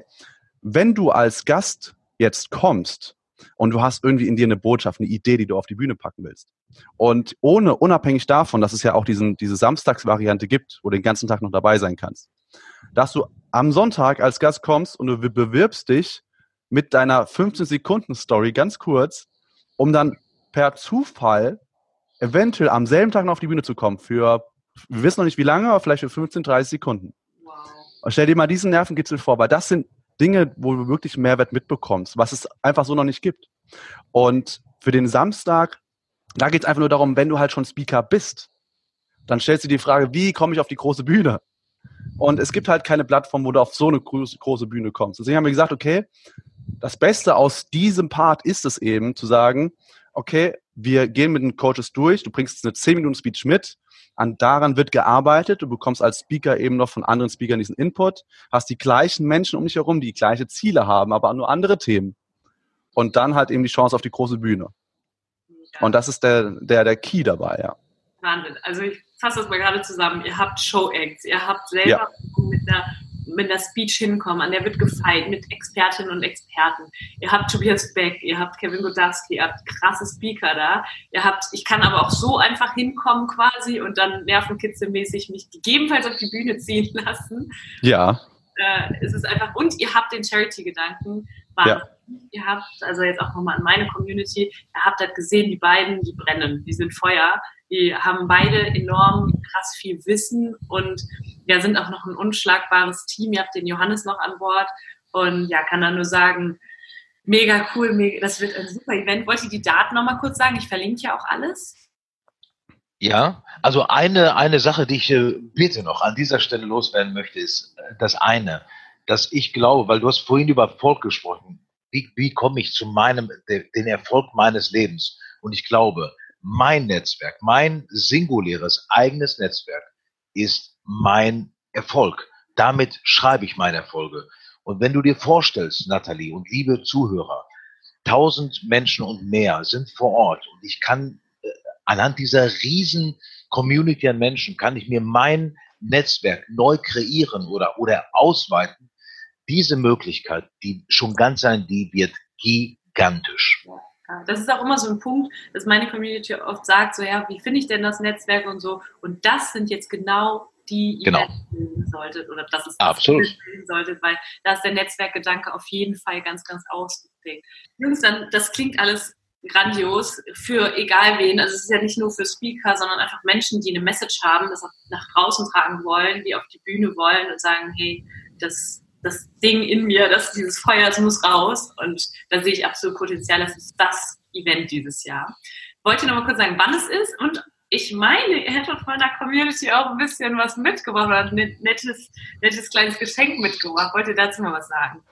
wenn du als Gast jetzt kommst und du hast irgendwie in dir eine Botschaft, eine Idee, die du auf die Bühne packen willst. Und ohne, unabhängig davon, dass es ja auch diesen, diese Samstagsvariante gibt, wo du den ganzen Tag noch dabei sein kannst, dass du am Sonntag als Gast kommst und du bewirbst dich mit deiner 15 Sekunden Story ganz kurz um dann per Zufall eventuell am selben Tag noch auf die Bühne zu kommen für, wir wissen noch nicht wie lange, aber vielleicht für 15, 30 Sekunden. Wow. Und stell dir mal diesen Nervenkitzel vor, weil das sind Dinge, wo du wirklich Mehrwert mitbekommst, was es einfach so noch nicht gibt. Und für den Samstag, da geht es einfach nur darum, wenn du halt schon Speaker bist, dann stellst du dir die Frage, wie komme ich auf die große Bühne? Und es gibt halt keine Plattform, wo du auf so eine große Bühne kommst. Deswegen haben wir gesagt, okay, das Beste aus diesem Part ist es eben zu sagen, okay, wir gehen mit den Coaches durch, du bringst eine 10 Minuten Speech mit, an daran wird gearbeitet, du bekommst als Speaker eben noch von anderen Speakern diesen Input, hast die gleichen Menschen um dich herum, die gleiche Ziele haben, aber nur andere Themen. Und dann halt eben die Chance auf die große Bühne. Und das ist der, der, der Key dabei, ja. Wahnsinn. Also ich fasse das mal gerade zusammen. Ihr habt Show-Acts, ihr habt selber ja. mit einer mit der Speech hinkommen, an der wird gefeilt mit Expertinnen und Experten. Ihr habt Tobias Beck, ihr habt Kevin Godowski, ihr habt krasse Speaker da. Ihr habt, ich kann aber auch so einfach hinkommen quasi und dann nervenkitzelmäßig mich gegebenenfalls auf die Bühne ziehen lassen. Ja. Äh, es ist einfach, und ihr habt den Charity-Gedanken. Ja. Ihr habt, also jetzt auch nochmal an meine Community, ihr habt halt gesehen, die beiden, die brennen, die sind Feuer. Die haben beide enorm krass viel Wissen und ja, sind auch noch ein unschlagbares Team. Ihr habt den Johannes noch an Bord und ja, kann da nur sagen, mega cool, mega, das wird ein super Event. Wollt ihr die Daten nochmal kurz sagen? Ich verlinke ja auch alles. Ja, also eine, eine Sache, die ich äh, bitte noch an dieser Stelle loswerden möchte, ist äh, das eine, dass ich glaube, weil du hast vorhin über Erfolg gesprochen, wie, wie komme ich zu meinem, den Erfolg meines Lebens? Und ich glaube, mein Netzwerk, mein singuläres eigenes Netzwerk ist mein Erfolg. Damit schreibe ich meine Erfolge. Und wenn du dir vorstellst, Nathalie und liebe Zuhörer, tausend Menschen und mehr sind vor Ort und ich kann äh, anhand dieser riesen Community an Menschen, kann ich mir mein Netzwerk neu kreieren oder, oder ausweiten. Diese Möglichkeit, die schon ganz sein, die wird gigantisch. Das ist auch immer so ein Punkt, dass meine Community oft sagt, so ja, wie finde ich denn das Netzwerk und so. Und das sind jetzt genau die genau. Events solltet oder das ist Absolut. das solltet, weil da ist der Netzwerkgedanke auf jeden Fall ganz, ganz ausgeprägt. Jungs, dann, das klingt alles grandios für egal wen. Also es ist ja nicht nur für Speaker, sondern einfach Menschen, die eine Message haben, das auch nach draußen tragen wollen, die auf die Bühne wollen und sagen, hey, das das Ding in mir, dass dieses Feuer, das muss raus. Und da sehe ich absolut Potenzial. Das ist das Event dieses Jahr. Wollt ihr noch mal kurz sagen, wann es ist und ich meine, ihr hättet von der Community auch ein bisschen was mitgebracht oder ein nettes, nettes kleines Geschenk mitgebracht. Wollt ihr dazu mal was sagen?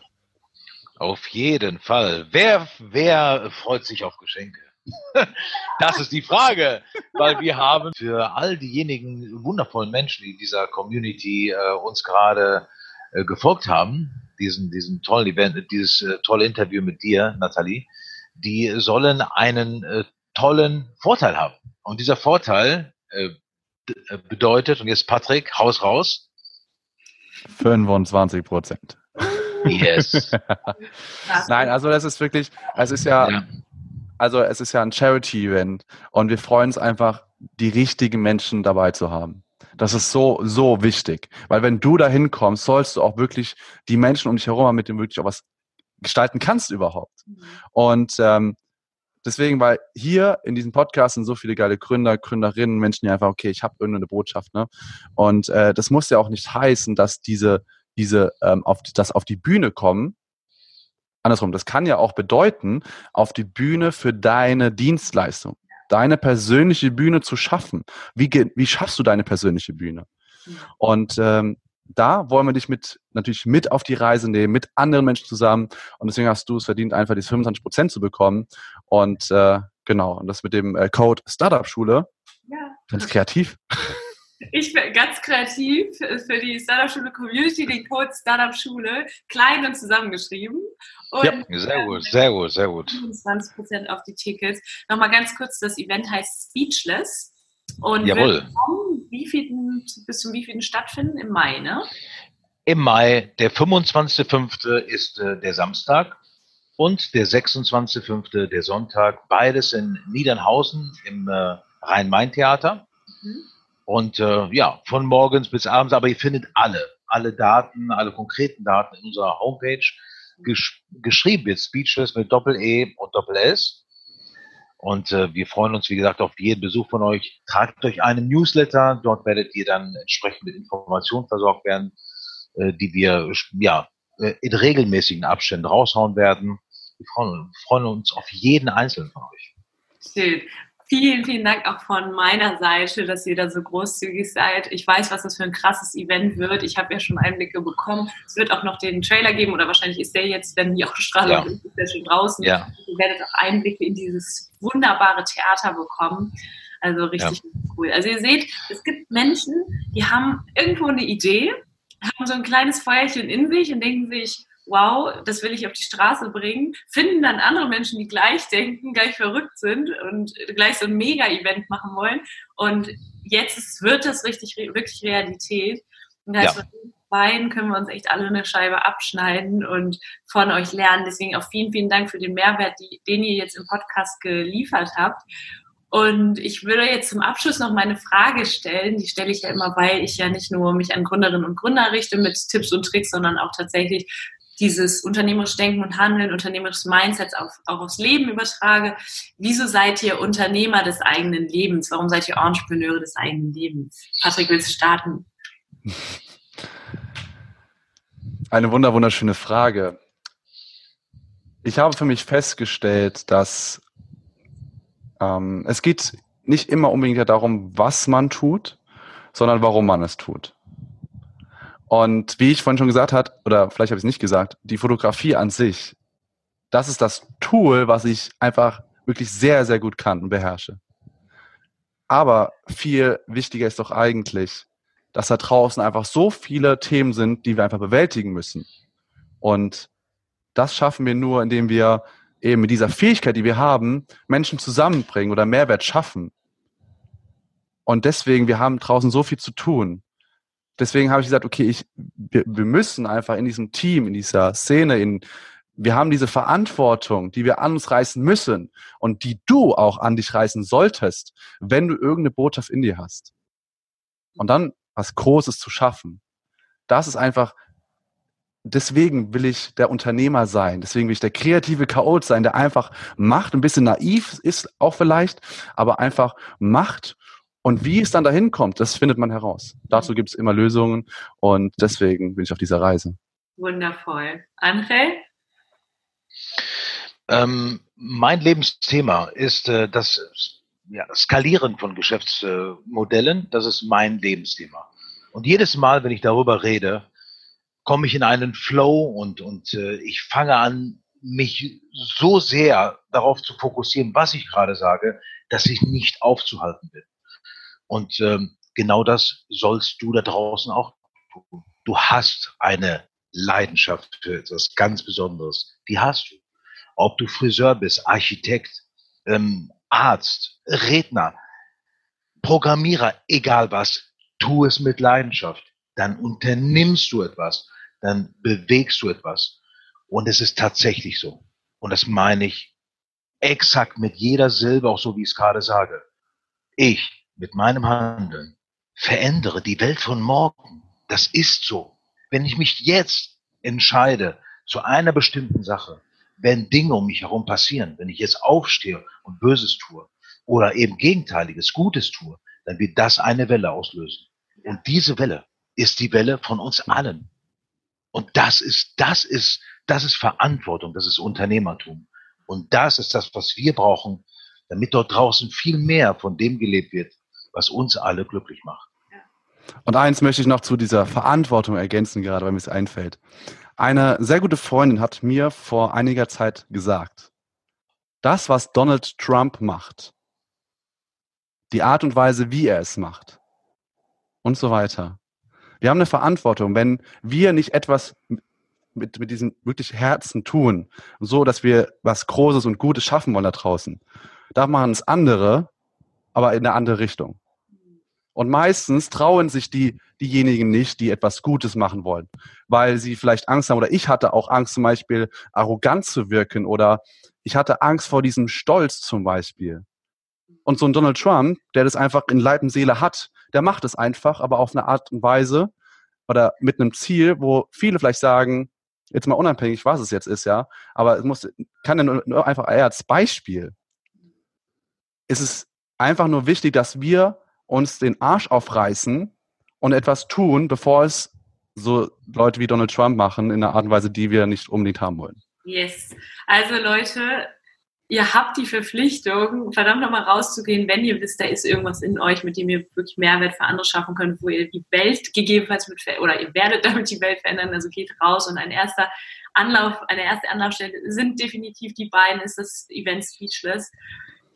Auf jeden Fall. Wer, wer freut sich auf Geschenke? Das ist die Frage, weil wir haben für all diejenigen wundervollen Menschen, die dieser Community äh, uns gerade äh, gefolgt haben, diesen, diesen tollen Event, dieses äh, tolle Interview mit dir, Nathalie, die sollen einen äh, tollen Vorteil haben. Und dieser Vorteil äh, äh bedeutet, und jetzt Patrick, Haus raus. 25 Prozent. Yes. Nein, also das ist wirklich, es ist ja, ja. also es ist ja ein Charity-Event und wir freuen uns einfach, die richtigen Menschen dabei zu haben. Das ist so, so wichtig. Weil wenn du da hinkommst, sollst du auch wirklich die Menschen um dich herum haben, mit denen wirklich auch was gestalten kannst überhaupt. Mhm. Und ähm, deswegen, weil hier in diesem Podcast sind so viele geile Gründer, Gründerinnen, Menschen, die einfach, okay, ich habe irgendeine Botschaft, ne? Und äh, das muss ja auch nicht heißen, dass diese, diese, ähm, auf, das auf die Bühne kommen. Andersrum, das kann ja auch bedeuten, auf die Bühne für deine Dienstleistung, deine persönliche Bühne zu schaffen. Wie, wie schaffst du deine persönliche Bühne? Und ähm, da wollen wir dich mit natürlich mit auf die Reise nehmen, mit anderen Menschen zusammen. Und deswegen hast du es verdient, einfach diese 25 Prozent zu bekommen. Und äh, genau, und das mit dem äh, Code Startup Schule. Ja. Ganz kreativ. Ich bin ganz kreativ für die Startup Schule Community den Code Startup Schule klein und zusammengeschrieben. Und ja, sehr gut, sehr gut, sehr gut. 25 Prozent auf die Tickets. Nochmal ganz kurz, das Event heißt Speechless. Und Jawohl. Wie vielen, bis zum wievielten stattfinden? Im Mai, ne? Im Mai, der 25.05. ist äh, der Samstag und der 26.05. der Sonntag. Beides in Niedernhausen im äh, Rhein-Main-Theater. Mhm. Und äh, ja, von morgens bis abends, aber ihr findet alle, alle Daten, alle konkreten Daten in unserer Homepage. Gesch geschrieben wird Speechless mit Doppel-E und Doppel-S. Und äh, wir freuen uns, wie gesagt, auf jeden Besuch von euch. Tragt euch einen Newsletter. Dort werdet ihr dann entsprechend mit Informationen versorgt werden, äh, die wir ja äh, in regelmäßigen Abständen raushauen werden. Wir freuen, freuen uns auf jeden einzelnen von euch. Schön. Vielen, vielen Dank auch von meiner Seite, dass ihr da so großzügig seid. Ich weiß, was das für ein krasses Event wird. Ich habe ja schon Einblicke bekommen. Es wird auch noch den Trailer geben oder wahrscheinlich ist der jetzt, wenn die Ausstrahlung ja. ist, ist der schon draußen. Ja. Ihr werdet auch Einblicke in dieses wunderbare Theater bekommen. Also richtig ja. cool. Also ihr seht, es gibt Menschen, die haben irgendwo eine Idee, haben so ein kleines Feuerchen in sich und denken sich, wow, das will ich auf die Straße bringen, finden dann andere Menschen, die gleich denken, gleich verrückt sind und gleich so ein Mega-Event machen wollen. Und jetzt ist, wird das richtig, wirklich Realität. Und da ja. beiden können wir uns echt alle eine Scheibe abschneiden und von euch lernen. Deswegen auch vielen, vielen Dank für den Mehrwert, die, den ihr jetzt im Podcast geliefert habt. Und ich würde jetzt zum Abschluss noch meine Frage stellen. Die stelle ich ja immer, weil ich ja nicht nur mich an Gründerinnen und Gründer richte mit Tipps und Tricks, sondern auch tatsächlich dieses unternehmerische Denken und Handeln, unternehmerisches Mindset auf, auch aufs Leben übertrage. Wieso seid ihr Unternehmer des eigenen Lebens? Warum seid ihr Entrepreneure des eigenen Lebens? Patrick, willst du starten? Eine wunder wunderschöne Frage. Ich habe für mich festgestellt, dass ähm, es geht nicht immer unbedingt darum, was man tut, sondern warum man es tut. Und wie ich vorhin schon gesagt hat, oder vielleicht habe ich es nicht gesagt, die Fotografie an sich, das ist das Tool, was ich einfach wirklich sehr, sehr gut kann und beherrsche. Aber viel wichtiger ist doch eigentlich, dass da draußen einfach so viele Themen sind, die wir einfach bewältigen müssen. Und das schaffen wir nur, indem wir eben mit dieser Fähigkeit, die wir haben, Menschen zusammenbringen oder Mehrwert schaffen. Und deswegen, wir haben draußen so viel zu tun deswegen habe ich gesagt, okay, ich, wir, wir müssen einfach in diesem Team, in dieser Szene, in, wir haben diese Verantwortung, die wir an uns reißen müssen und die du auch an dich reißen solltest, wenn du irgendeine Botschaft in dir hast. Und dann was Großes zu schaffen. Das ist einfach, deswegen will ich der Unternehmer sein. Deswegen will ich der kreative Chaot sein, der einfach macht, ein bisschen naiv ist auch vielleicht, aber einfach macht und wie es dann dahin kommt, das findet man heraus. Dazu gibt es immer Lösungen und deswegen bin ich auf dieser Reise. Wundervoll. André? Ähm, mein Lebensthema ist, äh, dass ja, Skalieren von Geschäftsmodellen, das ist mein Lebensthema. Und jedes Mal, wenn ich darüber rede, komme ich in einen Flow und, und äh, ich fange an, mich so sehr darauf zu fokussieren, was ich gerade sage, dass ich nicht aufzuhalten bin. Und ähm, genau das sollst du da draußen auch tun. Du hast eine Leidenschaft für etwas ganz Besonderes. Die hast du. Ob du Friseur bist, Architekt, ähm, Arzt, Redner, Programmierer, egal was, tu es mit Leidenschaft. Dann unternimmst du etwas, dann bewegst du etwas. Und es ist tatsächlich so. Und das meine ich exakt mit jeder Silbe, auch so wie ich es gerade sage. Ich mit meinem Handeln verändere die Welt von morgen. Das ist so. Wenn ich mich jetzt entscheide zu einer bestimmten Sache, wenn Dinge um mich herum passieren, wenn ich jetzt aufstehe und Böses tue oder eben Gegenteiliges, Gutes tue, dann wird das eine Welle auslösen. Und diese Welle ist die Welle von uns allen. Und das ist, das ist, das ist Verantwortung, das ist Unternehmertum. Und das ist das, was wir brauchen, damit dort draußen viel mehr von dem gelebt wird, was uns alle glücklich macht. Und eins möchte ich noch zu dieser Verantwortung ergänzen, gerade weil mir es einfällt. Eine sehr gute Freundin hat mir vor einiger Zeit gesagt, das, was Donald Trump macht, die Art und Weise, wie er es macht und so weiter. Wir haben eine Verantwortung, wenn wir nicht etwas mit, mit diesem wirklich Herzen tun, so dass wir was Großes und Gutes schaffen wollen da draußen. Da machen es andere, aber in eine andere Richtung. Und meistens trauen sich die, diejenigen nicht, die etwas Gutes machen wollen, weil sie vielleicht Angst haben. Oder ich hatte auch Angst, zum Beispiel arrogant zu wirken. Oder ich hatte Angst vor diesem Stolz zum Beispiel. Und so ein Donald Trump, der das einfach in Leib und Seele hat, der macht es einfach, aber auf eine Art und Weise oder mit einem Ziel, wo viele vielleicht sagen, jetzt mal unabhängig, was es jetzt ist, ja, aber es muss, kann ja nur, einfach eher als Beispiel. Es ist einfach nur wichtig, dass wir uns den Arsch aufreißen und etwas tun, bevor es so Leute wie Donald Trump machen, in einer Art und Weise, die wir nicht unbedingt haben wollen. Yes. Also Leute, ihr habt die Verpflichtung, verdammt nochmal rauszugehen, wenn ihr wisst, da ist irgendwas in euch, mit dem ihr wirklich Mehrwert für andere schaffen könnt, wo ihr die Welt gegebenenfalls mit, oder ihr werdet damit die Welt verändern, also geht raus und ein erster Anlauf, eine erste Anlaufstelle sind definitiv die beiden, ist das Event Speechless.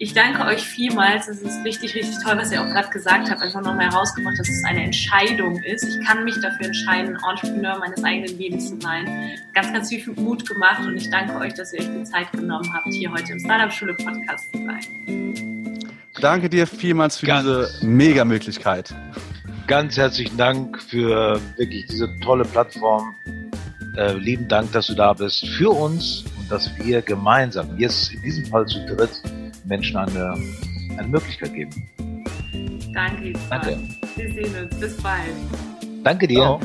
Ich danke euch vielmals. Es ist richtig, richtig toll, was ihr auch gerade gesagt habt. Einfach nochmal herausgebracht, dass es eine Entscheidung ist. Ich kann mich dafür entscheiden, Entrepreneur meines eigenen Lebens zu sein. Ganz, ganz viel Mut gemacht und ich danke euch, dass ihr euch die Zeit genommen habt, hier heute im Startup Schule Podcast zu sein. Danke dir vielmals für ganz, diese Mega-Möglichkeit. Ganz herzlichen Dank für wirklich diese tolle Plattform. Äh, lieben Dank, dass du da bist für uns und dass wir gemeinsam, jetzt in diesem Fall zu dritt, Menschen eine, eine Möglichkeit geben. Danke. Danke. Wir sehen uns. Bis bald. Danke dir. Ciao.